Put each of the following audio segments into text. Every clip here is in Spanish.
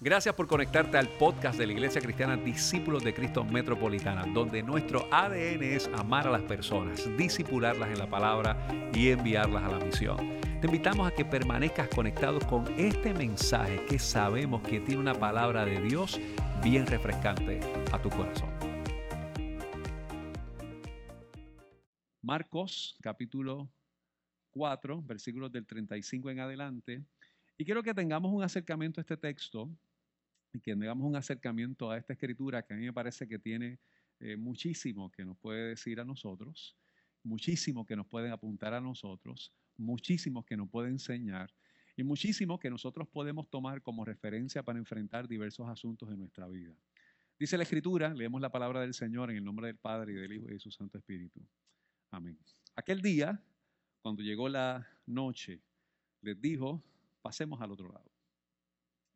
Gracias por conectarte al podcast de la Iglesia Cristiana Discípulos de Cristo Metropolitana, donde nuestro ADN es amar a las personas, disipularlas en la palabra y enviarlas a la misión. Te invitamos a que permanezcas conectado con este mensaje que sabemos que tiene una palabra de Dios bien refrescante a tu corazón. Marcos capítulo 4, versículos del 35 en adelante. Y quiero que tengamos un acercamiento a este texto y que tengamos un acercamiento a esta escritura que a mí me parece que tiene eh, muchísimo que nos puede decir a nosotros, muchísimo que nos puede apuntar a nosotros, muchísimo que nos puede enseñar y muchísimo que nosotros podemos tomar como referencia para enfrentar diversos asuntos en nuestra vida. Dice la escritura, leemos la palabra del Señor en el nombre del Padre y del Hijo y de su Santo Espíritu. Amén. Aquel día, cuando llegó la noche, les dijo, pasemos al otro lado.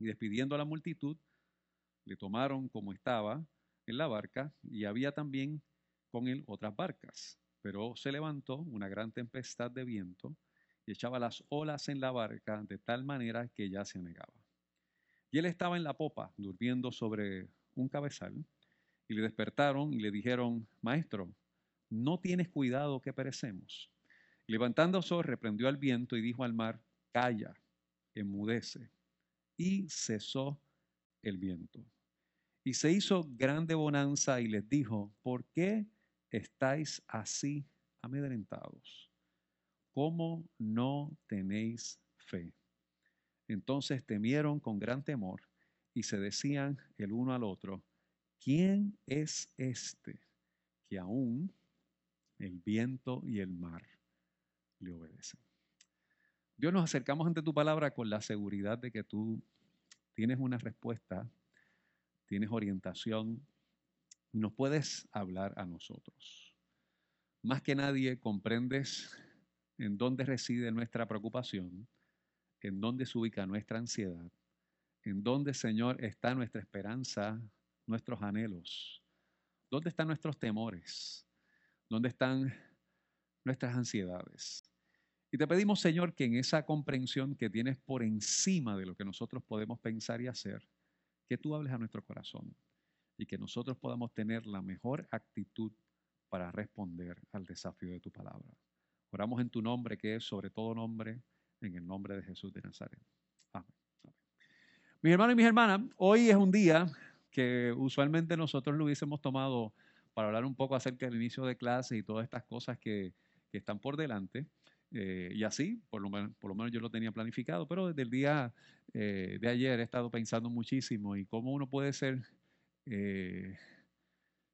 Y despidiendo a la multitud, le tomaron como estaba en la barca y había también con él otras barcas. Pero se levantó una gran tempestad de viento y echaba las olas en la barca de tal manera que ya se anegaba. Y él estaba en la popa, durmiendo sobre un cabezal, y le despertaron y le dijeron, Maestro, no tienes cuidado que perecemos. Levantándose, reprendió al viento y dijo al mar, Calla, enmudece. Y cesó el viento. Y se hizo grande bonanza y les dijo, ¿por qué estáis así amedrentados? ¿Cómo no tenéis fe? Entonces temieron con gran temor y se decían el uno al otro, ¿quién es este que aún el viento y el mar le obedecen? Dios nos acercamos ante tu palabra con la seguridad de que tú tienes una respuesta tienes orientación, nos puedes hablar a nosotros. Más que nadie comprendes en dónde reside nuestra preocupación, en dónde se ubica nuestra ansiedad, en dónde, Señor, está nuestra esperanza, nuestros anhelos, dónde están nuestros temores, dónde están nuestras ansiedades. Y te pedimos, Señor, que en esa comprensión que tienes por encima de lo que nosotros podemos pensar y hacer, que tú hables a nuestro corazón y que nosotros podamos tener la mejor actitud para responder al desafío de tu palabra. Oramos en tu nombre, que es sobre todo nombre, en el nombre de Jesús de Nazaret. Amén. Mis hermanos y mis hermanas, hoy es un día que usualmente nosotros lo hubiésemos tomado para hablar un poco acerca del inicio de clases y todas estas cosas que están por delante. Eh, y así, por lo, menos, por lo menos yo lo tenía planificado, pero desde el día eh, de ayer he estado pensando muchísimo y cómo uno puede ser eh,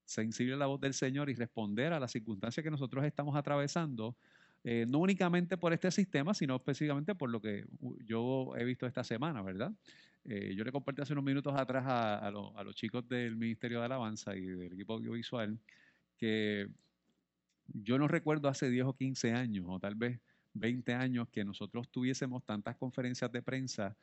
sensible a la voz del Señor y responder a las circunstancias que nosotros estamos atravesando, no únicamente por este sistema, sino específicamente por lo que yo he visto esta semana, ¿verdad? yo le compartí hace unos minutos atrás a, a, a los chicos del Ministerio de Alabanza y del equipo audiovisual que yo no recuerdo hace 10 o 15 años, o tal vez 20 años, que nosotros tuviésemos tantas conferencias de prensa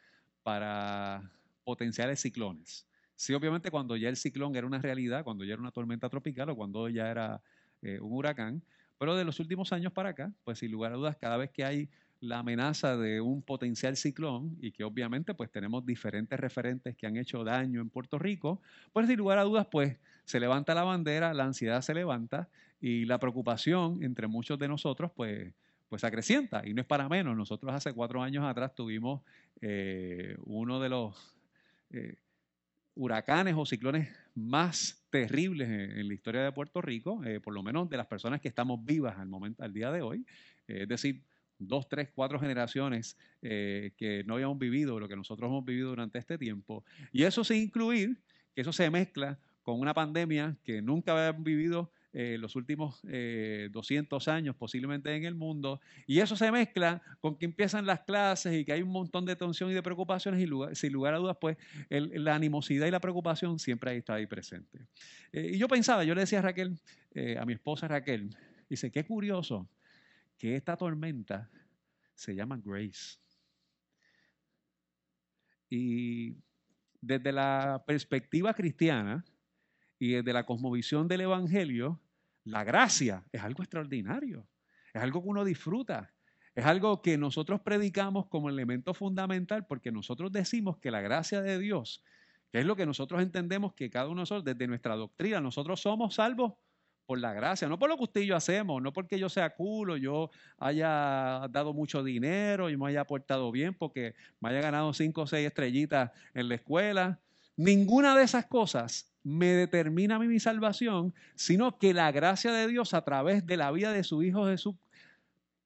para potenciales ciclones. Sí, obviamente cuando ya el ciclón era una realidad, cuando ya era una tormenta tropical o cuando ya era eh, un huracán, pero de los últimos años para acá, pues sin lugar a dudas, cada vez que hay la amenaza de un potencial ciclón y que obviamente pues tenemos diferentes referentes que han hecho daño en Puerto Rico, pues sin lugar a dudas pues se levanta la bandera, la ansiedad se levanta y la preocupación entre muchos de nosotros pues pues acrecienta y no es para menos. Nosotros hace cuatro años atrás tuvimos eh, uno de los eh, huracanes o ciclones más terribles en, la historia de Puerto Rico, eh, por lo menos de las personas que estamos vivas al momento, al día de hoy. es decir, dos, tres, cuatro generaciones eh, que no habíamos vivido lo que nosotros hemos vivido durante este tiempo. Y eso sin incluir que eso se mezcla con una pandemia que nunca habíamos vivido eh, los últimos 200 eh, años posiblemente en el mundo, y eso se mezcla con que empiezan las clases y que hay un montón de tensión y de preocupaciones, y sin lugar a dudas, pues la animosidad y la preocupación siempre ahí está ahí presente. y yo pensaba, yo le decía a Raquel, a mi esposa Raquel, dice, qué curioso que esta tormenta se llama Grace. Y desde la perspectiva cristiana y desde la cosmovisión del Evangelio, la gracia es algo extraordinario, es algo que uno disfruta, es algo que nosotros predicamos como elemento fundamental porque nosotros decimos que la gracia de Dios, que es lo que nosotros entendemos que cada uno de nosotros, desde nuestra doctrina, nosotros somos salvos por la gracia, no por lo que usted y yo hacemos, no porque yo sea culo, yo haya dado mucho dinero y me haya portado bien, porque me haya ganado cinco o seis estrellitas en la escuela. Ninguna de esas cosas me determina a mí mi salvación, sino que la gracia de Dios a través de la vida de su Hijo Jesús,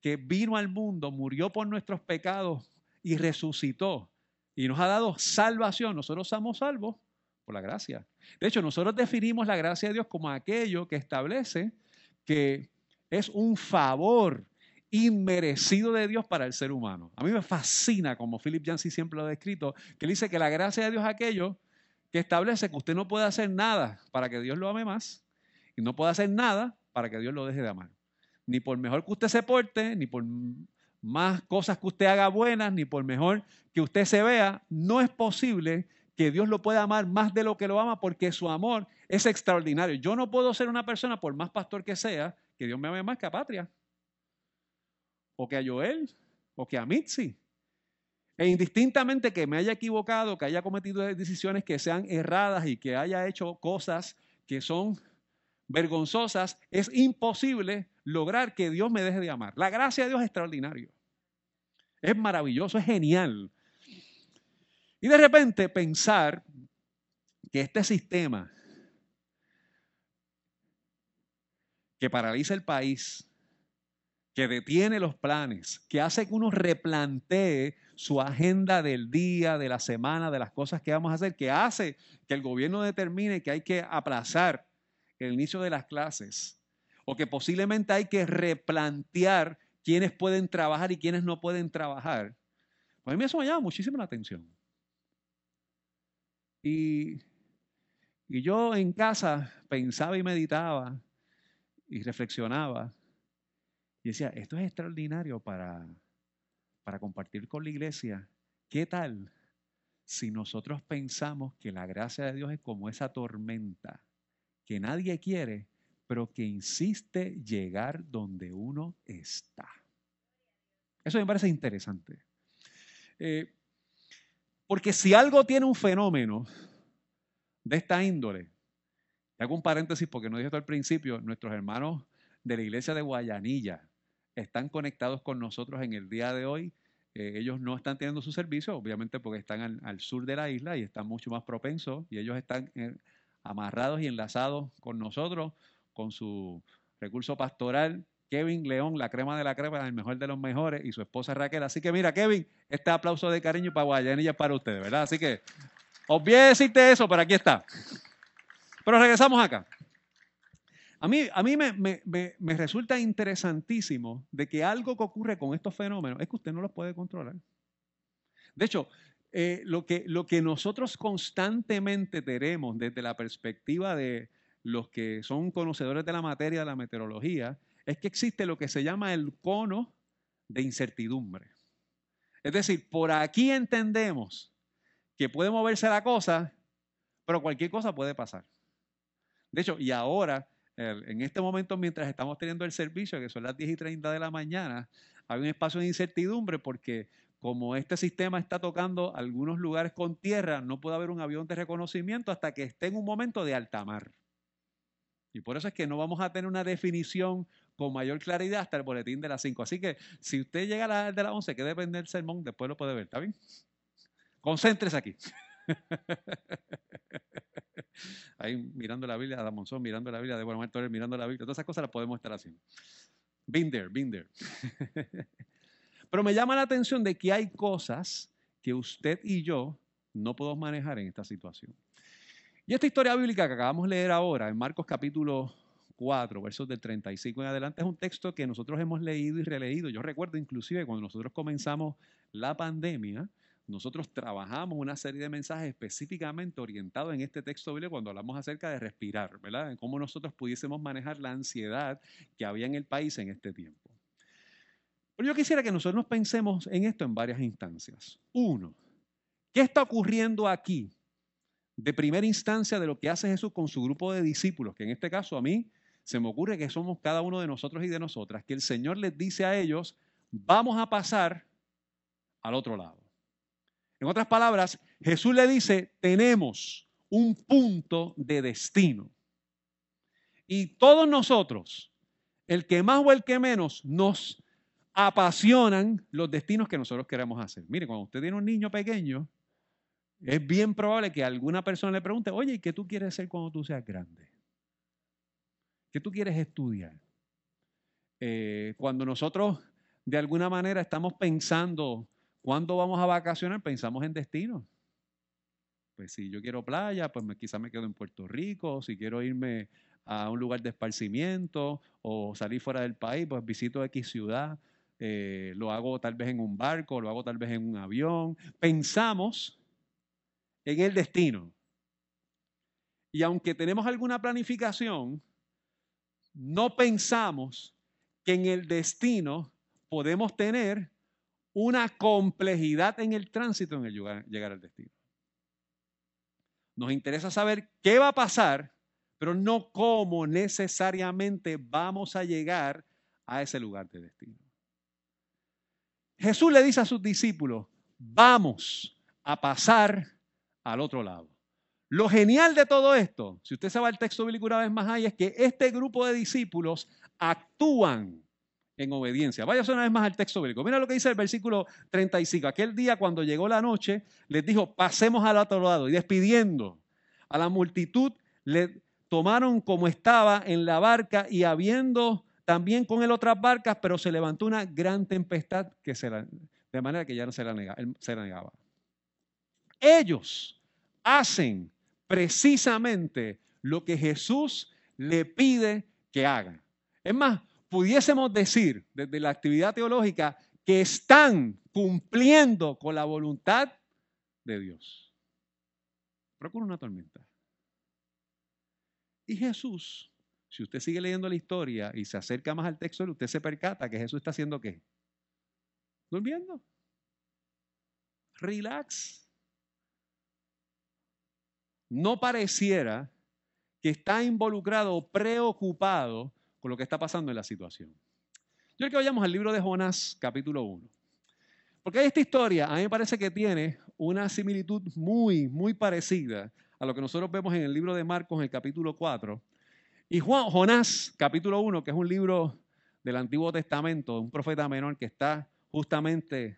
que vino al mundo, murió por nuestros pecados y resucitó y nos ha dado salvación. Nosotros somos salvos por la gracia. De hecho, nosotros definimos la gracia de Dios como aquello que establece que es un favor inmerecido de Dios para el ser humano. A mí me fascina, como Philip Yancey siempre lo ha descrito, que él dice que la gracia de Dios es aquello que establece que usted no puede hacer nada para que Dios lo ame más y no puede hacer nada para que Dios lo deje de amar. Ni por mejor que usted se porte, ni por más cosas que usted haga buenas, ni por mejor que usted se vea, no es posible que Dios lo pueda amar más de lo que lo ama porque su amor es extraordinario. Yo no puedo ser una persona, por más pastor que sea, que Dios me ame más que a Patria, o que a Joel, o que a Mitzi. E indistintamente que me haya equivocado, que haya cometido decisiones que sean erradas y que haya hecho cosas que son vergonzosas, es imposible lograr que Dios me deje de amar. La gracia de Dios es extraordinario. Es maravilloso, es genial. Y de repente pensar que este sistema que paraliza el país, que detiene los planes, que hace que uno replantee su agenda del día, de la semana, de las cosas que vamos a hacer, que hace que el gobierno determine que hay que aplazar el inicio de las clases, o que posiblemente hay que replantear quiénes pueden trabajar y quiénes no pueden trabajar. Pues a mí eso me llama muchísimo la atención. Y, yo en casa pensaba y meditaba y reflexionaba y decía, esto es extraordinario para, para compartir con la iglesia. ¿Qué tal si nosotros pensamos que la gracia de Dios es como esa tormenta que nadie quiere, pero que insiste llegar donde uno está? Eso me parece interesante. Eh, porque si algo tiene un fenómeno de esta índole, hago un paréntesis porque no dije esto al principio, nuestros hermanos de la iglesia de Guayanilla están conectados con nosotros en el día de hoy. Eh, ellos no están teniendo su servicio, obviamente porque están al, sur de la isla y están mucho más propensos y ellos están eh, amarrados y enlazados con nosotros, con su recurso pastoral Kevin León, la crema de la crema, el mejor de los mejores, y su esposa Raquel. Así que mira, Kevin, este aplauso de cariño para Guayanilla es para ustedes, ¿verdad? Así que olvidé decirte eso, pero aquí está. Pero regresamos acá. A mí, a mí me, me, resulta interesantísimo de que algo que ocurre con estos fenómenos es que usted no los puede controlar. De hecho, eh, lo, que, lo que nosotros constantemente tenemos desde la perspectiva de los que son conocedores de la materia de la meteorología es que existe lo que se llama el cono de incertidumbre. Es decir, por aquí entendemos que puede moverse la cosa, pero cualquier cosa puede pasar. De hecho, y ahora, en este momento, mientras estamos teniendo el servicio, que son las 10 y 30 de la mañana, hay un espacio de incertidumbre porque como este sistema está tocando algunos lugares con tierra, no puede haber un avión de reconocimiento hasta que esté en un momento de alta mar. Y por eso es que no vamos a tener una definición con mayor claridad hasta el boletín de las 5. Así que si usted llega a la de las 11, que depende del sermón, después lo puede ver, ¿está bien? Concéntrese aquí. Ahí mirando la Biblia, Adam Monzón mirando la Biblia, Débora Martorell mirando la Biblia, todas esas cosas las podemos estar haciendo. Been there, been there. Pero me llama la atención de que hay cosas que usted y yo no podemos manejar en esta situación. Y esta historia bíblica que acabamos de leer ahora, en Marcos capítulo 4, versos del 35 en adelante, es un texto que nosotros hemos leído y releído. Yo recuerdo inclusive cuando nosotros comenzamos la pandemia, nosotros trabajamos una serie de mensajes específicamente orientados en este texto bíblico cuando hablamos acerca de respirar, ¿verdad? En cómo nosotros pudiésemos manejar la ansiedad que había en el país en este tiempo. Pero yo quisiera que nosotros nos pensemos en esto en varias instancias. Uno, ¿qué está ocurriendo aquí? De primera instancia de lo que hace Jesús con su grupo de discípulos, que en este caso a mí se me ocurre que somos cada uno de nosotros y de nosotras, que el Señor les dice a ellos, vamos a pasar al otro lado. En otras palabras, Jesús le dice, tenemos un punto de destino. Y todos nosotros, el que más o el que menos, nos apasionan los destinos que nosotros queremos hacer. Mire, cuando usted tiene un niño pequeño, es bien probable que alguna persona le pregunte, oye, ¿y qué tú quieres ser cuando tú seas grande? ¿Qué tú quieres estudiar? Eh, cuando nosotros de alguna manera estamos pensando cuándo vamos a vacacionar, pensamos en destinos. Pues si yo quiero playa, pues me, quizá me quedo en Puerto Rico. Si quiero irme a un lugar de esparcimiento o salir fuera del país, pues visito X ciudad. Eh, lo hago tal vez en un barco, lo hago tal vez en un avión. Pensamos en el destino. Y aunque tenemos alguna planificación, no pensamos que en el destino podemos tener una complejidad en el tránsito en el llegar, llegar al destino. Nos interesa saber qué va a pasar, pero no cómo necesariamente vamos a llegar a ese lugar de destino. Jesús le dice a sus discípulos, vamos a pasar al otro lado. Lo genial de todo esto, si usted se va al texto bíblico una vez más ahí, es que este grupo de discípulos actúan en obediencia. Vaya una vez más al texto bíblico. Mira lo que dice el versículo 35. Aquel día cuando llegó la noche, les dijo, pasemos al otro lado. Y despidiendo a la multitud, le tomaron como estaba en la barca y habiendo también con él otras barcas, pero se levantó una gran tempestad que se de manera que ya no se la negaba. Ellos hacen precisamente lo que Jesús le pide que hagan. Es más, pudiésemos decir desde la actividad teológica que están cumpliendo con la voluntad de Dios. Procura una tormenta. Y Jesús, si usted sigue leyendo la historia y se acerca más al texto, usted se percata que Jesús está haciendo qué? Durmiendo. Relax no pareciera que está involucrado o preocupado con lo que está pasando en la situación. Yo quiero que vayamos al libro de Jonás, capítulo 1. Porque esta historia a mí me parece que tiene una similitud muy, muy parecida a lo que nosotros vemos en el libro de Marcos, en el capítulo 4. Y Jonás, capítulo 1, que es un libro del Antiguo Testamento, un profeta menor que está justamente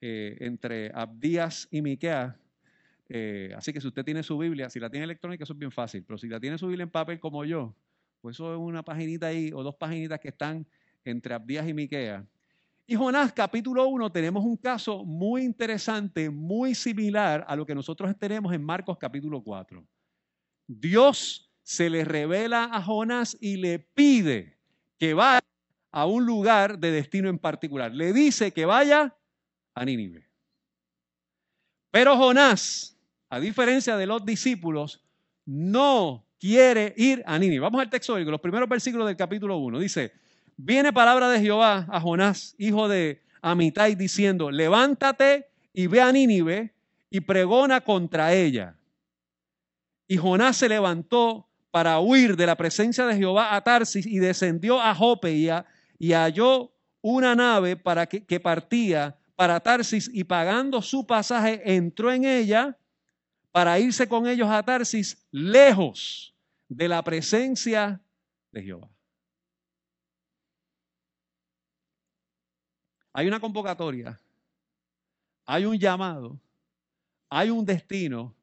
eh, entre Abdías y Miqueas, eh, así que si usted tiene su Biblia, si la tiene electrónica, eso es bien fácil, pero si la tiene su Biblia en papel como yo, pues eso es una paginita ahí o dos paginitas que están entre Abdías y Miquea. Y Jonás capítulo 1 tenemos un caso muy interesante, muy similar a lo que nosotros tenemos en Marcos capítulo 4. Dios se le revela a Jonás y le pide que vaya a un lugar de destino en particular. Le dice que vaya a Nínive. Pero Jonás a diferencia de los discípulos, no quiere ir a Nínive. Vamos al texto bíblico, los primeros versículos del capítulo 1. Dice, viene palabra de Jehová a Jonás, hijo de Amitai, diciendo, levántate y ve a Nínive y pregona contra ella. Y Jonás se levantó para huir de la presencia de Jehová a Tarsis y descendió a Jope y, halló una nave para que, que partía para Tarsis y pagando su pasaje entró en ella para irse con ellos a Tarsis lejos de la presencia de Jehová. Hay una convocatoria, hay un llamado, hay un destino,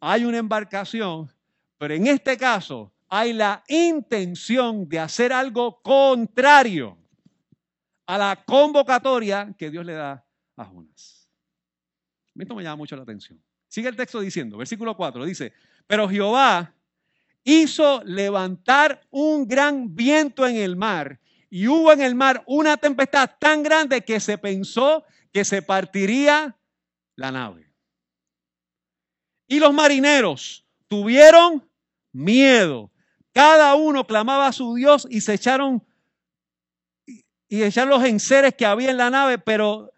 hay una embarcación, pero en este caso hay la intención de hacer algo contrario a la convocatoria que Dios le da a Jonas. Esto me llama mucho la atención. Sigue el texto diciendo, versículo 4, dice, pero Jehová hizo levantar un gran viento en el mar y hubo en el mar una tempestad tan grande que se pensó que se partiría la nave. Y los marineros tuvieron miedo. Cada uno clamaba a su Dios y se echaron y echaron los enseres que había en la nave, pero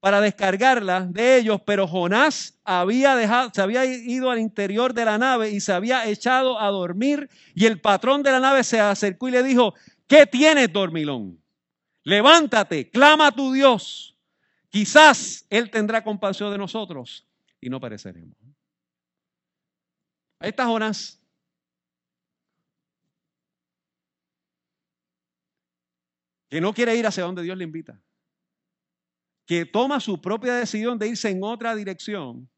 para descargarla de ellos, pero Jonás había dejado, se había ido al interior de la nave y se había echado a dormir y el patrón de la nave se acercó y le dijo, ¿qué tienes, dormilón? Levántate, clama a tu Dios. Quizás Él tendrá compasión de nosotros y no pereceremos. A estas horas, que no quiere ir hacia donde Dios le invita, que toma su propia decisión de irse en otra dirección,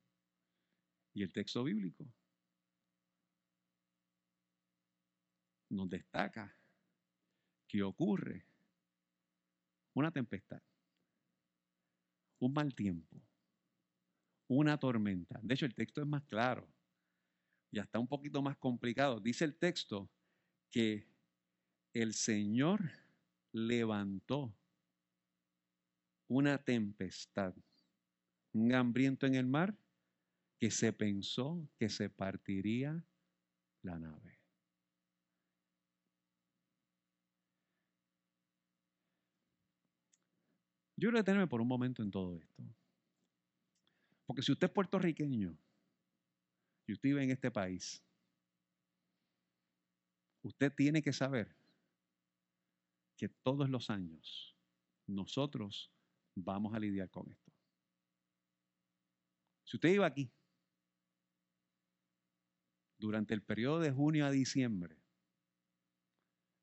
y el texto bíblico nos destaca que ocurre una tempestad, un mal tiempo, una tormenta. De hecho, el texto es más claro y hasta un poquito más complicado. Dice el texto que el Señor levantó una tempestad, un hambriento en el mar, que se pensó que se partiría la nave. Yo quiero detenerme por un momento en todo esto. Porque si usted es puertorriqueño y usted vive en este país, usted tiene que saber que todos los años nosotros vamos a lidiar con esto. Si usted iba aquí durante el periodo de junio a diciembre,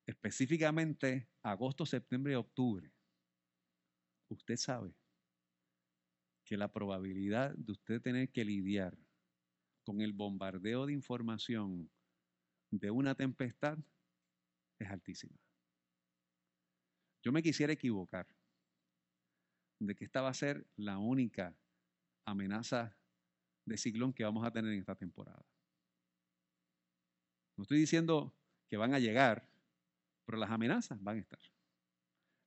específicamente agosto, septiembre y octubre, usted sabe que la probabilidad de usted tener que lidiar con el bombardeo de información de una tempestad es altísima. Yo me quisiera equivocar de que esta va a ser la única amenaza de ciclón que vamos a tener en esta temporada. No estoy diciendo que van a llegar, pero las amenazas van a estar.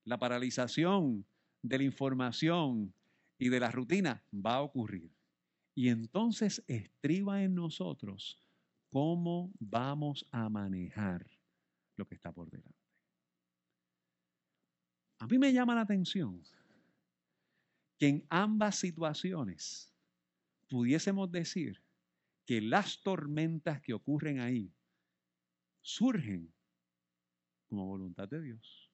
La paralización de la información y de la rutina va a ocurrir. Y entonces estriba en nosotros cómo vamos a manejar lo que está por delante. A mí me llama la atención que en ambas situaciones pudiésemos decir que las tormentas que ocurren ahí surgen como voluntad de Dios.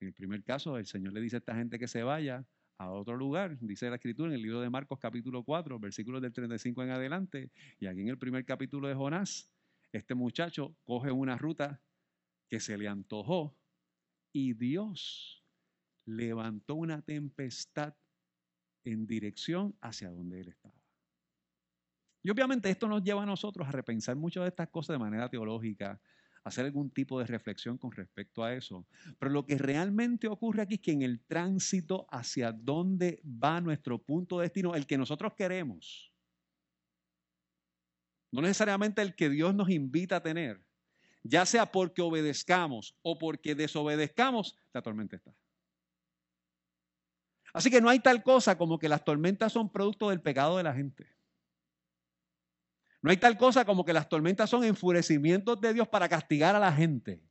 En el primer caso, el Señor le dice a esta gente que se vaya a otro lugar, dice la escritura en el libro de Marcos capítulo 4, versículos del 35 en adelante, y aquí en el primer capítulo de Jonás, este muchacho coge una ruta que se le antojó y Dios levantó una tempestad en dirección hacia donde él estaba. Y obviamente esto nos lleva a nosotros a repensar muchas de estas cosas de manera teológica, hacer algún tipo de reflexión con respecto a eso. Pero lo que realmente ocurre aquí es que en el tránsito hacia dónde va nuestro punto de destino, el que nosotros queremos, no necesariamente el que Dios nos invita a tener, ya sea porque obedezcamos o porque desobedezcamos, la tormenta está. Así que no hay tal cosa como que las tormentas son producto del pecado de la gente. No hay tal cosa como que las tormentas son enfurecimientos de Dios para castigar a la gente.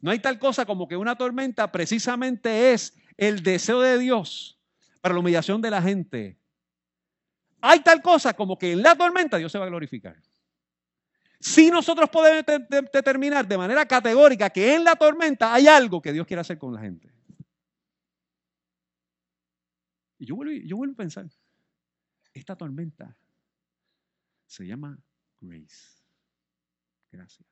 No hay tal cosa como que una tormenta precisamente es el deseo de Dios para la humillación de la gente. Hay tal cosa como que en la tormenta Dios se va a glorificar. Si nosotros podemos determinar de manera categórica que en la tormenta hay algo que Dios quiere hacer con la gente. Y yo vuelvo, a pensar, esta tormenta se llama grace. Gracias.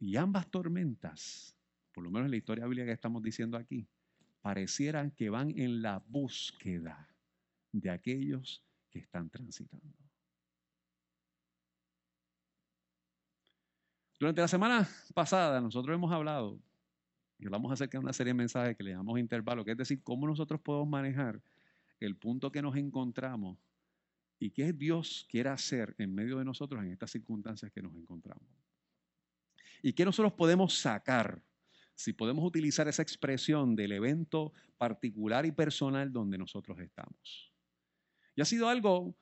Y ambas tormentas, por lo menos en la historia bíblica que estamos diciendo aquí, parecieran que van en la búsqueda de aquellos que están transitando. Durante la semana pasada nosotros hemos hablado y hablamos acerca de una serie de mensajes que le llamamos intervalo, que es decir, cómo nosotros podemos manejar el punto que nos encontramos y qué Dios quiere hacer en medio de nosotros en estas circunstancias que nos encontramos. Y qué nosotros podemos sacar, si podemos utilizar esa expresión del evento particular y personal donde nosotros estamos. Y ha sido algo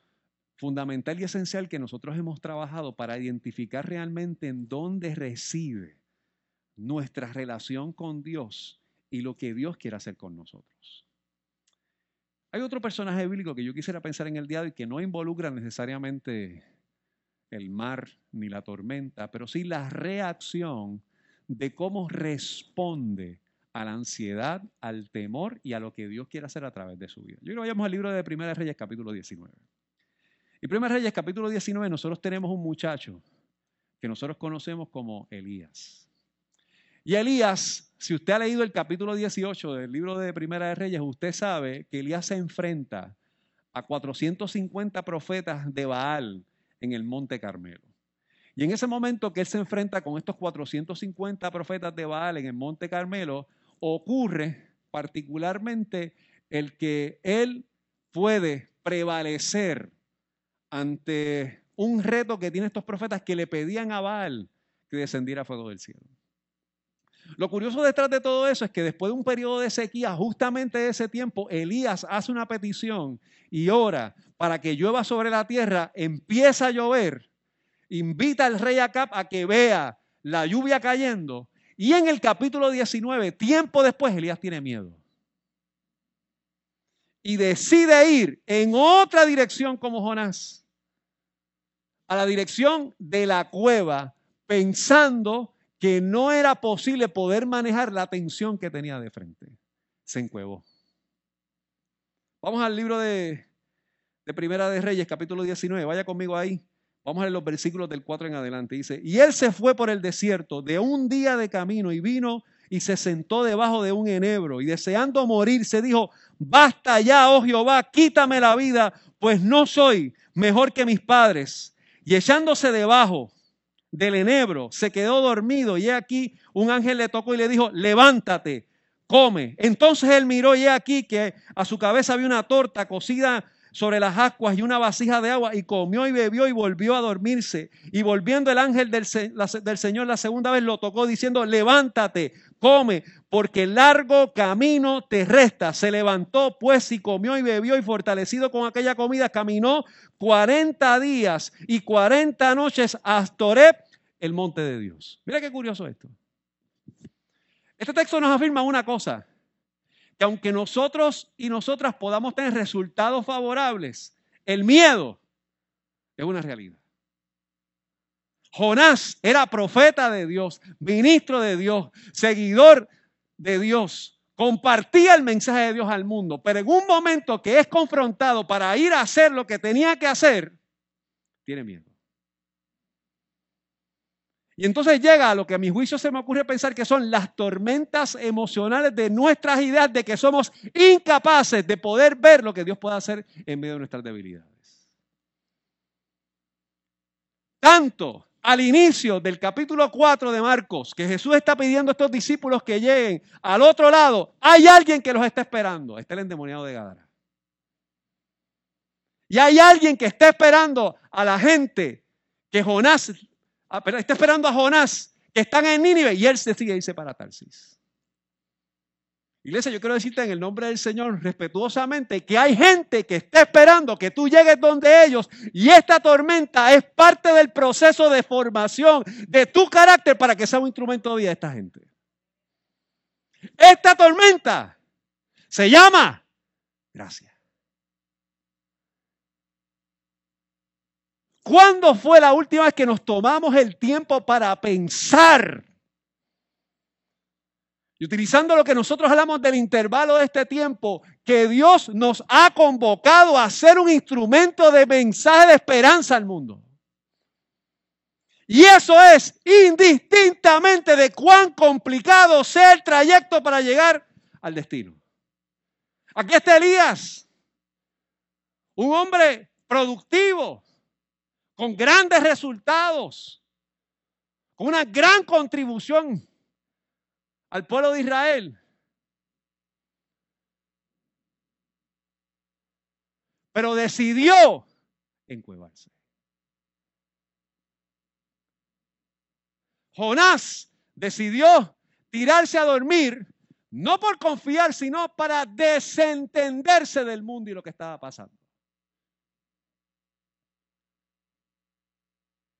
fundamental y esencial que nosotros hemos trabajado para identificar realmente en dónde reside nuestra relación con Dios y lo que Dios quiere hacer con nosotros. Hay otro personaje bíblico que yo quisiera pensar en el día de hoy que no involucra necesariamente el mar ni la tormenta, pero sí la reacción de cómo responde a la ansiedad, al temor y a lo que Dios quiere hacer a través de su vida. Yo creo que vayamos al libro de Primera Reyes, capítulo 19. Y Primera Reyes, capítulo 19, nosotros tenemos un muchacho que nosotros conocemos como Elías. Y Elías, si usted ha leído el capítulo 18 del libro de Primera de Reyes, usted sabe que Elías se enfrenta a 450 profetas de Baal en el Monte Carmelo. Y en ese momento que él se enfrenta con estos 450 profetas de Baal en el Monte Carmelo, ocurre particularmente el que él puede prevalecer ante un reto que tienen estos profetas que le pedían a Baal que descendiera fuego del cielo. Lo curioso detrás de todo eso es que después de un periodo de sequía, justamente de ese tiempo, Elías hace una petición y ora para que llueva sobre la tierra, empieza a llover, invita al rey Acab a que vea la lluvia cayendo y en el capítulo 19, tiempo después, Elías tiene miedo. Y decide ir en otra dirección como Jonás, a la dirección de la cueva, pensando que no era posible poder manejar la tensión que tenía de frente. Se encuevó. Vamos al libro de, de Primera de Reyes, capítulo 19. Vaya conmigo ahí. Vamos a leer los versículos del 4 en adelante. Dice, y él se fue por el desierto de un día de camino y vino y se sentó debajo de un enebro y deseando morir se dijo, basta ya, oh Jehová, quítame la vida, pues no soy mejor que mis padres. Y echándose debajo del enebro, se quedó dormido y aquí un ángel le tocó y le dijo, levántate, come. Entonces él miró y aquí que a su cabeza había una torta cocida sobre las ascuas y una vasija de agua y comió y bebió y volvió a dormirse. Y volviendo el ángel del, Señor la segunda vez lo tocó diciendo, levántate, come, porque largo camino te resta. Se levantó pues y comió y bebió y fortalecido con aquella comida, caminó 40 días y 40 noches hasta Oreb, el monte de Dios. Mira qué curioso esto. Este texto nos afirma una cosa, que aunque nosotros y nosotras podamos tener resultados favorables, el miedo es una realidad. Jonás era profeta de Dios, ministro de Dios, seguidor de Dios, compartía el mensaje de Dios al mundo, pero en un momento que es confrontado para ir a hacer lo que tenía que hacer, tiene miedo. Y entonces llega a lo que a mi juicio se me ocurre pensar que son las tormentas emocionales de nuestras ideas de que somos incapaces de poder ver lo que Dios puede hacer en medio de nuestras debilidades. Tanto al inicio del capítulo 4 de Marcos, que Jesús está pidiendo a estos discípulos que lleguen al otro lado, hay alguien que los está esperando. Está el endemoniado de Gadara. Y hay alguien que está esperando a la gente que Jonás Ah, está esperando a Jonás, que están en Nínive, y él se sigue irse para Tarsis. Iglesia, yo quiero decirte en el nombre del Señor respetuosamente que hay gente que está esperando que tú llegues donde ellos y esta tormenta es parte del proceso de formación de tu carácter para que sea un instrumento de vida de esta gente. Esta tormenta se llama gracia. ¿Cuándo fue la última vez que nos tomamos el tiempo para pensar? Y utilizando lo que nosotros hablamos del intervalo de este tiempo, que Dios nos ha convocado a ser un instrumento de mensaje de esperanza al mundo. Y eso es indistintamente de cuán complicado sea el trayecto para llegar al destino. Aquí está Elías, un hombre productivo, con grandes resultados, con una gran contribución al pueblo de Israel. Pero decidió encuevarse. Jonás decidió tirarse a dormir, no por confiar, sino para desentenderse del mundo y lo que estaba pasando.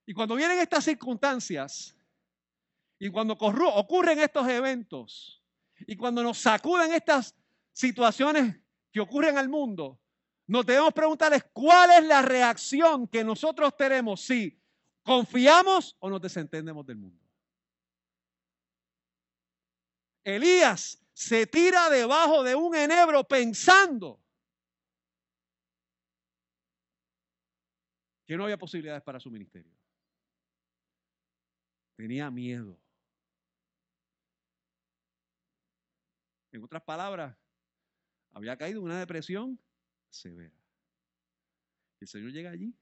Y cuando vienen estas circunstancias, y cuando ocurren estos eventos, y cuando nos sacuden estas situaciones que ocurren al mundo, nos debemos preguntarles cuál es la reacción que nosotros tenemos si ¿Confiamos o nos desentendemos del mundo? Elías se tira debajo de un enebro pensando que no había posibilidades para su ministerio. Tenía miedo. En otras palabras, había caído en una depresión severa. El Señor llega allí,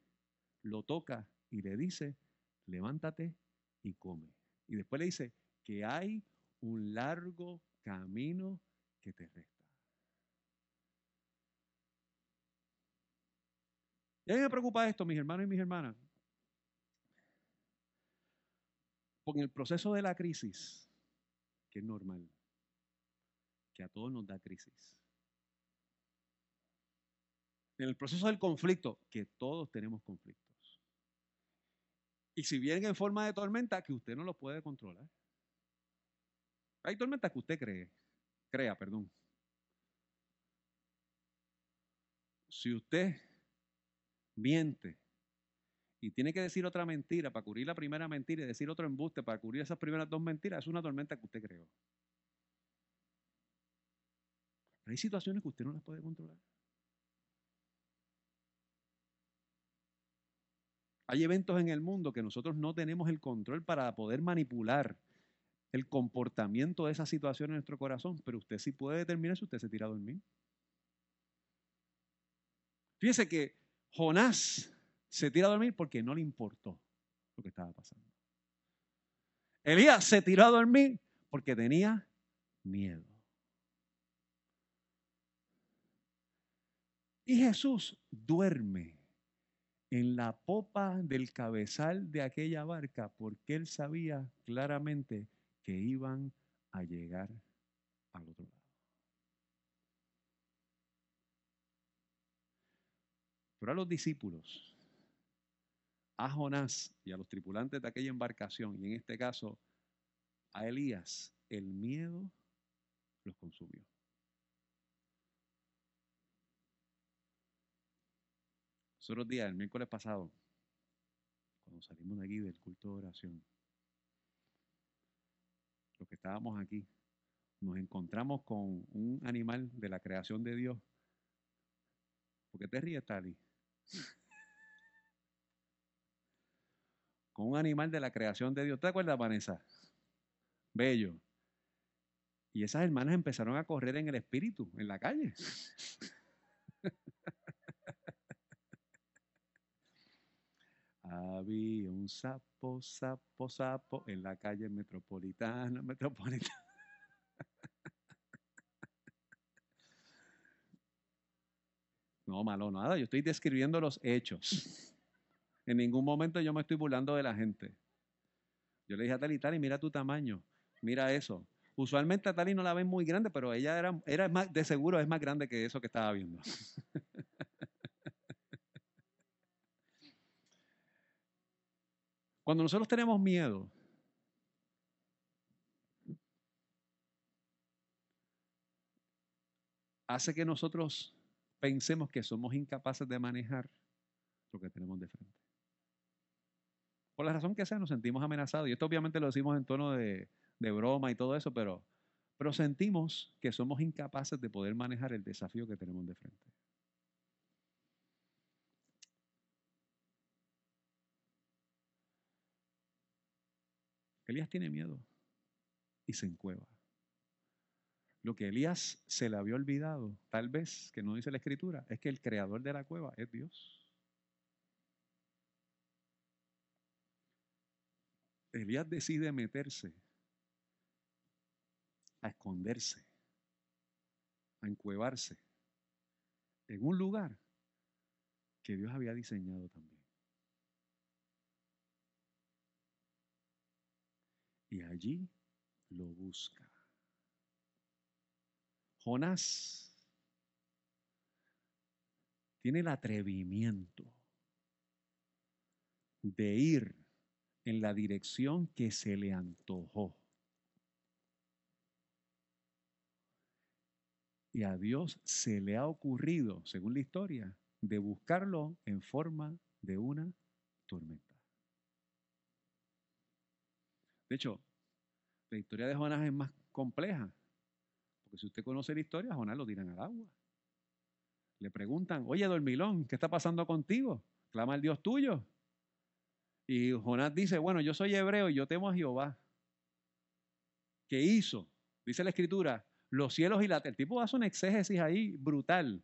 lo toca y le dice, levántate y come. Y después le dice que hay un largo camino que te resta. Y a mí me preocupa esto, mis hermanos y mis hermanas. En el proceso de la crisis, que es normal, que a todos nos da crisis. En el proceso del conflicto, que todos tenemos conflictos. Y si vienen en forma de tormenta, que usted no lo puede controlar. Hay tormentas que usted cree, crea, perdón. Si usted miente y tiene que decir otra mentira para cubrir la primera mentira y decir otro embuste para cubrir esas primeras dos mentiras, es una tormenta que usted creó. hay situaciones que usted no las puede controlar. Hay eventos en el mundo que nosotros no tenemos el control para poder manipular el comportamiento de esa situación en nuestro corazón, pero usted sí puede determinar si usted se tira a dormir. Fíjese que Jonás se tira a dormir porque no le importó lo que estaba pasando. Elías se tiró a dormir porque tenía miedo. Y Jesús duerme en la popa del cabezal de aquella barca porque él sabía claramente que iban a llegar al otro lado. Pero a los discípulos, a Jonás y a los tripulantes de aquella embarcación, y en este caso a Elías, el miedo los consumió. Los otros días, el miércoles pasado, cuando salimos de aquí del culto de oración, los que estábamos aquí, nos encontramos con un animal de la creación de Dios. ¿Por qué te ríes, Tali? Con un animal de la creación de Dios. ¿Te acuerdas, Vanessa? Bello. Y esas hermanas empezaron a correr en el espíritu, en la calle. Había un sapo, sapo, sapo en la calle metropolitana, metropolitana. No, malo, nada. Yo estoy describiendo los hechos. En ningún momento yo me estoy burlando de la gente. Yo le dije a Tali, Tali, mira tu tamaño. Mira eso. Usualmente a Tali no la ven muy grande, pero ella era, era más, de seguro es más grande que eso que estaba viendo. Cuando nosotros tenemos miedo, hace que nosotros pensemos que somos incapaces de manejar lo que tenemos de frente. Por la razón que sea, nos sentimos amenazados. Y esto obviamente lo decimos en tono de, broma y todo eso, pero, pero sentimos que somos incapaces de poder manejar el desafío que tenemos de frente. Elías tiene miedo y se encueva. Lo que Elías se le había olvidado, tal vez, que no dice la escritura, es que el creador de la cueva es Dios. Elías decide meterse, a esconderse, a encuevarse en un lugar que Dios había diseñado también. Y allí lo busca. Jonás tiene el atrevimiento de ir en la dirección que se le antojó. Y a Dios se le ha ocurrido, según la historia, de buscarlo en forma de una tormenta. De hecho, la historia de Jonás es más compleja. Porque si usted conoce la historia, Jonás lo tiran al agua. Le preguntan, oye, dormilón, ¿qué está pasando contigo? Clama al Dios tuyo. Y Jonás dice, bueno, yo soy hebreo y yo temo a Jehová. ¿Qué hizo? Dice la escritura, los cielos y la tierra. El tipo hace una exégesis ahí brutal.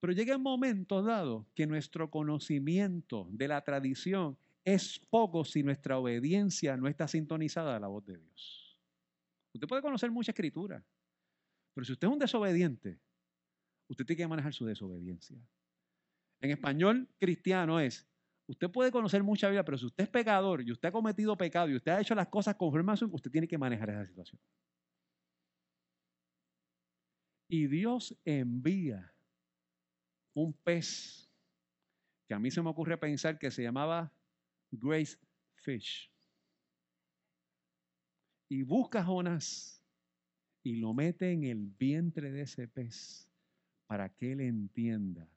Pero llega un momento dado que nuestro conocimiento de la tradición es poco si nuestra obediencia no está sintonizada a la voz de Dios. Usted puede conocer mucha escritura, pero si usted es un desobediente, usted tiene que manejar su desobediencia. En español cristiano es, usted puede conocer mucha Biblia, pero si usted es pecador y usted ha cometido pecado y usted ha hecho las cosas conforme a su, usted tiene que manejar esa situación. Y Dios envía un pez que a mí se me ocurre pensar que se llamaba Grace Fish. Y busca a Jonás y lo mete en el vientre de ese pez para que él entienda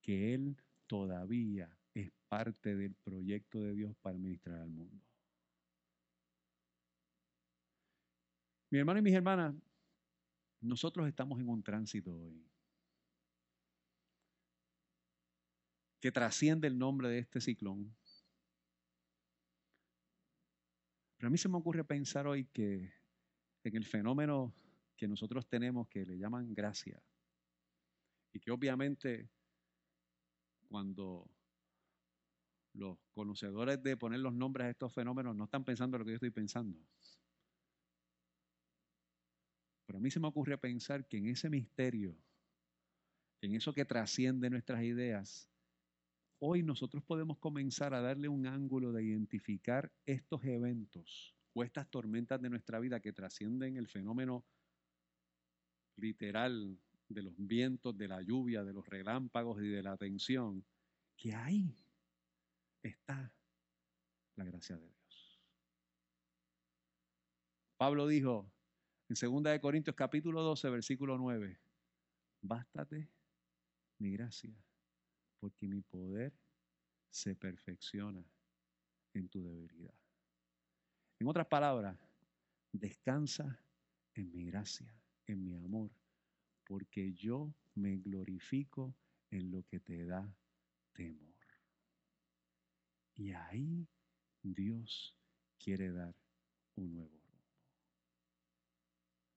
que él todavía parte del proyecto de Dios para administrar al mundo. Mi hermano y mis hermanas, nosotros estamos en un tránsito hoy que trasciende el nombre de este ciclón. Pero a mí se me ocurre pensar hoy que en el fenómeno que nosotros tenemos que le llaman gracia, y que obviamente cuando los conocedores de poner los nombres a estos fenómenos no están pensando lo que yo estoy pensando. Pero a mí se me ocurre pensar que en ese misterio, en eso que trasciende nuestras ideas, hoy nosotros podemos comenzar a darle un ángulo de identificar estos eventos o estas tormentas de nuestra vida que trascienden el fenómeno literal de los vientos, de la lluvia, de los relámpagos y de la tensión, que ahí está la gracia de Dios. Pablo dijo en 2 Corintios capítulo 12, versículo 9, bástate mi gracia porque mi poder se perfecciona en tu debilidad. En otras palabras, descansa en mi gracia, en mi amor, porque yo me glorifico en lo que te da temor. Y ahí Dios quiere dar un nuevo rumbo.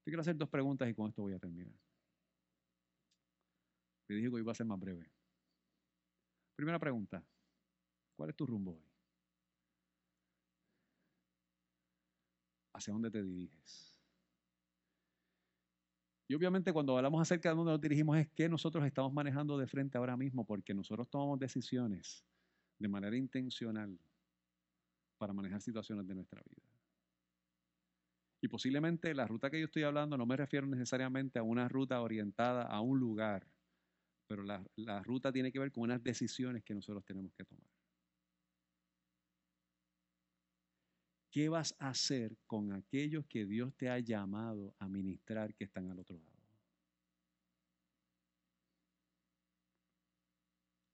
Te quiero hacer dos preguntas y con esto voy a terminar. Te dije que iba a ser más breve. Primera pregunta, ¿cuál es tu rumbo hoy? ¿Hacia dónde te diriges? Y obviamente cuando hablamos acerca de dónde nos dirigimos es qué nosotros estamos manejando de frente ahora mismo, porque nosotros tomamos decisiones de manera intencional para manejar situaciones de nuestra vida. Y posiblemente la ruta que yo estoy hablando no me refiero necesariamente a una ruta orientada a un lugar, pero la, la ruta tiene que ver con unas decisiones que nosotros tenemos que tomar. ¿Qué vas a hacer con aquellos que Dios te ha llamado a ministrar que están al otro lado?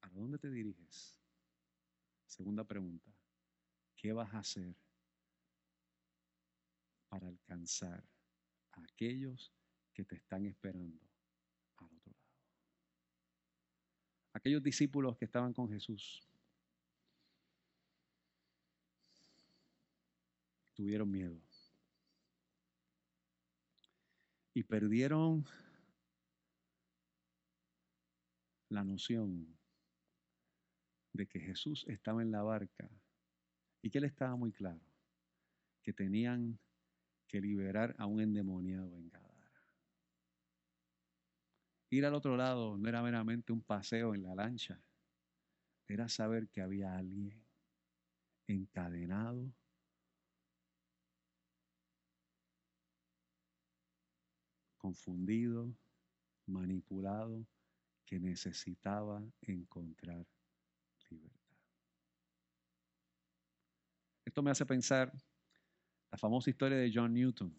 ¿A dónde te diriges? Segunda pregunta. ¿Qué vas a hacer para alcanzar a aquellos que te están esperando al otro lado? aquellos discípulos que estaban con Jesús tuvieron miedo y perdieron la noción de que Jesús estaba en la barca y que él estaba muy claro que tenían que liberar a un endemoniado en cada Ir al otro lado no era meramente un paseo en la lancha, era saber que había alguien encadenado confundido, manipulado, que necesitaba encontrar libertad. Esto me hace pensar la famosa historia de John Newton.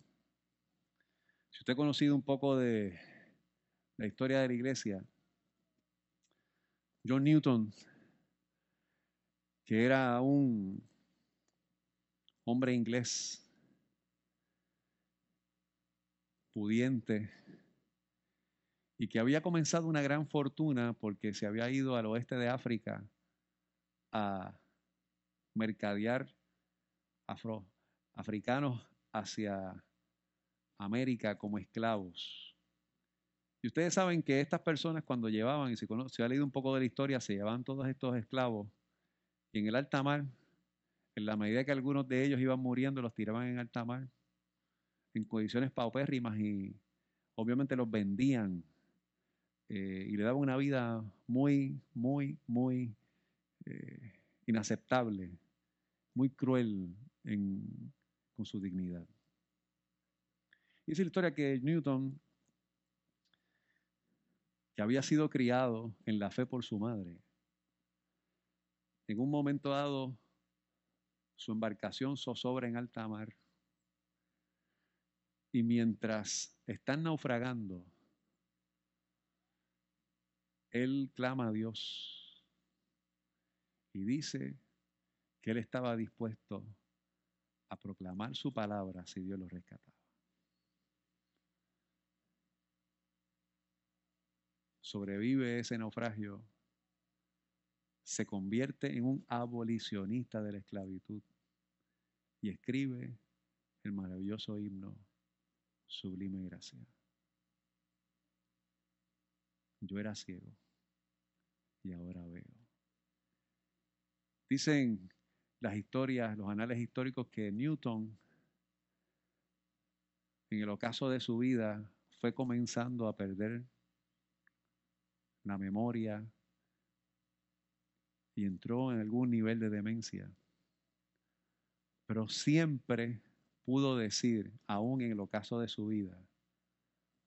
Si usted ha conocido un poco de la historia de la iglesia, John Newton, que era un, hombre inglés, pudiente, y que había comenzado una gran fortuna porque se había ido al oeste de África a mercadear afro, africanos hacia América como esclavos. Y ustedes saben que estas personas cuando llevaban, y si se ha leído un poco de la historia, se llevaban todos estos esclavos y en el alta mar, en la medida que algunos de ellos iban muriendo, los tiraban en alta mar en condiciones paupérrimas y obviamente los vendían eh, y le daban una vida muy, muy, muy eh, inaceptable, muy cruel con su dignidad. Y es la historia que Newton, que había sido criado en la fe por su madre, en un momento dado su embarcación zozobra en alta mar y mientras están naufragando, él clama a Dios y dice que él estaba dispuesto a proclamar su palabra si Dios lo rescataba. Sobrevive ese naufragio, se convierte en un abolicionista de la esclavitud y escribe el maravilloso himno Sublime Gracia. Yo era ciego y ahora veo. Dicen las historias, los anales históricos, que Newton, en el ocaso de su vida, fue comenzando a perder la memoria y entró en algún nivel de demencia. Pero siempre pudo decir, aún en el ocaso de su vida,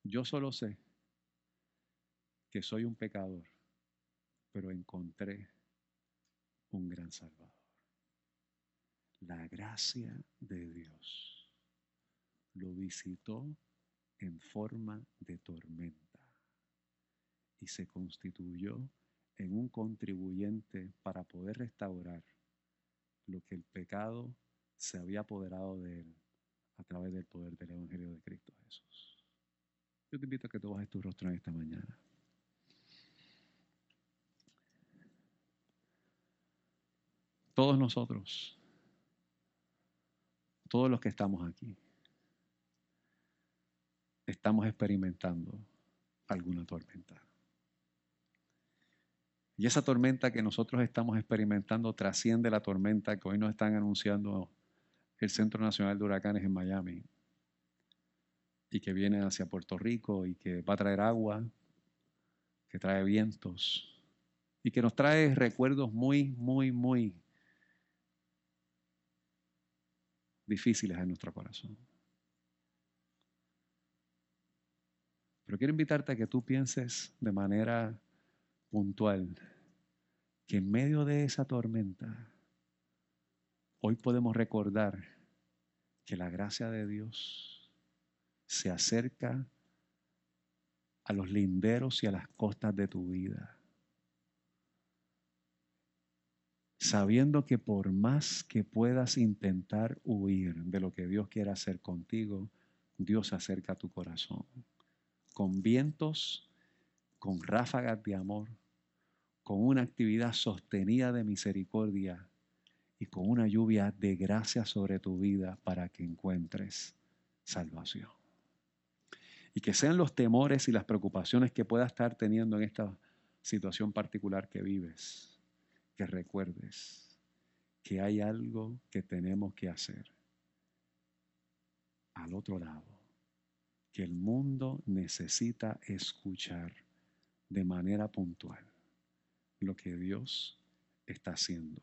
yo solo sé que soy un pecador, pero encontré un gran Salvador la gracia de Dios lo visitó en forma de tormenta y se constituyó en un contribuyente para poder restaurar lo que el pecado se había apoderado de él a través del poder del Evangelio de Cristo Jesús. Yo te invito a que tú bajes tu rostro en esta mañana. Todos nosotros todos los que estamos aquí, estamos experimentando alguna tormenta. Y esa tormenta que nosotros estamos experimentando trasciende la tormenta que hoy nos están anunciando el Centro Nacional de Huracanes en Miami y que viene hacia Puerto Rico y que va a traer agua, que trae vientos y que nos trae recuerdos muy, muy, muy difíciles en nuestro corazón. Pero quiero invitarte a que tú pienses de manera puntual que en medio de esa tormenta, hoy podemos recordar que la gracia de Dios se acerca a los linderos y a las costas de tu vida. Sabiendo que por más que puedas intentar huir de lo que Dios quiere hacer contigo, Dios acerca tu corazón. Con vientos, con ráfagas de amor, con una actividad sostenida de misericordia y con una lluvia de gracia sobre tu vida para que encuentres salvación. Y que sean los temores y las preocupaciones que puedas estar teniendo en esta situación particular que vives que recuerdes que hay algo que tenemos que hacer al otro lado, que el mundo necesita escuchar de manera puntual lo que Dios está haciendo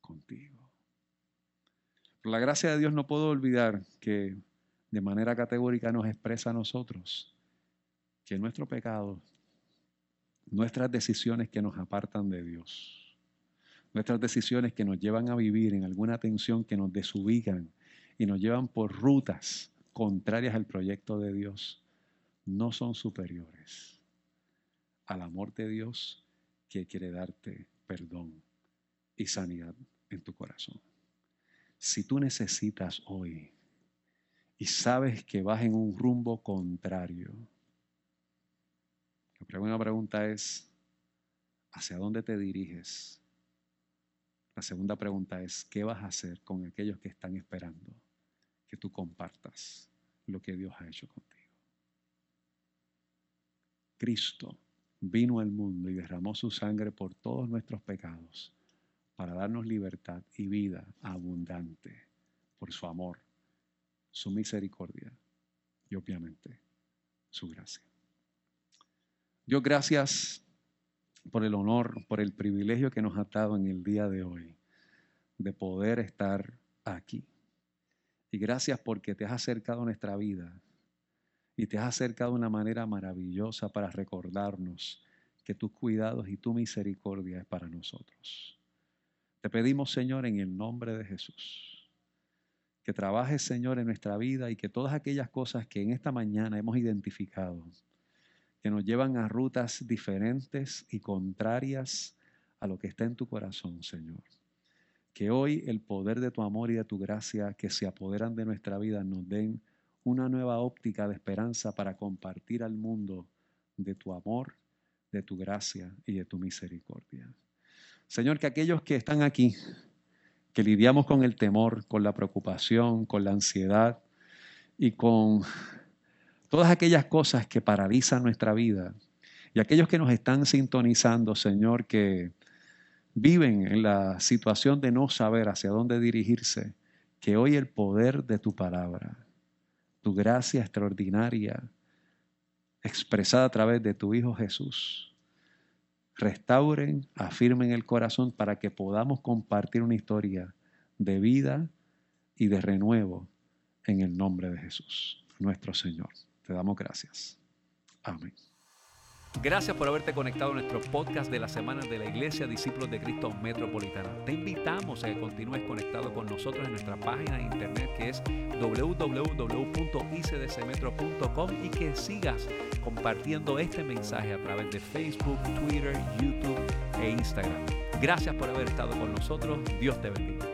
contigo. Por la gracia de Dios no puedo olvidar que de manera categórica nos expresa a nosotros que nuestro pecado, nuestras decisiones que nos apartan de Dios, nuestras decisiones que nos llevan a vivir en alguna tensión que nos desubican y nos llevan por rutas contrarias al proyecto de Dios, no son superiores al amor de Dios que quiere darte perdón y sanidad en tu corazón. Si tú necesitas hoy y sabes que vas en un rumbo contrario, la primera pregunta es, ¿hacia dónde te diriges? La segunda pregunta es, ¿qué vas a hacer con aquellos que están esperando que tú compartas lo que Dios ha hecho contigo? Cristo vino al mundo y derramó su sangre por todos nuestros pecados para darnos libertad y vida abundante por su amor, su misericordia y obviamente su gracia. Dios, gracias por el honor, por el privilegio que nos ha dado en el día de hoy de poder estar aquí. Y gracias porque te has acercado a nuestra vida y te has acercado de una manera maravillosa para recordarnos que tus cuidados y tu misericordia es para nosotros. Te pedimos, Señor, en el nombre de Jesús, que trabajes, Señor, en nuestra vida y que todas aquellas cosas que en esta mañana hemos identificado, que nos llevan a rutas diferentes y contrarias a lo que está en tu corazón, Señor. Que hoy el poder de tu amor y de tu gracia que se apoderan de nuestra vida nos den una nueva óptica de esperanza para compartir al mundo de tu amor, de tu gracia y de tu misericordia. Señor, que aquellos que están aquí, que lidiamos con el temor, con la preocupación, con la ansiedad y con todas aquellas cosas que paralizan nuestra vida, y aquellos que nos están sintonizando, Señor, que viven en la situación de no saber hacia dónde dirigirse, que hoy el poder de tu palabra, tu gracia extraordinaria, expresada a través de tu Hijo Jesús, restauren, afirmen el corazón para que podamos compartir una historia de vida y de renuevo en el nombre de Jesús, nuestro Señor. Te damos gracias. Amén. Gracias por haberte conectado a nuestro podcast de la semana de la Iglesia Discípulos de Cristo Metropolitana. Te invitamos a que continúes conectado con nosotros en nuestra página de internet que es www.icdcmetro.com y que sigas compartiendo este mensaje a través de Facebook, Twitter, YouTube e Instagram. Gracias por haber estado con nosotros. Dios te bendiga.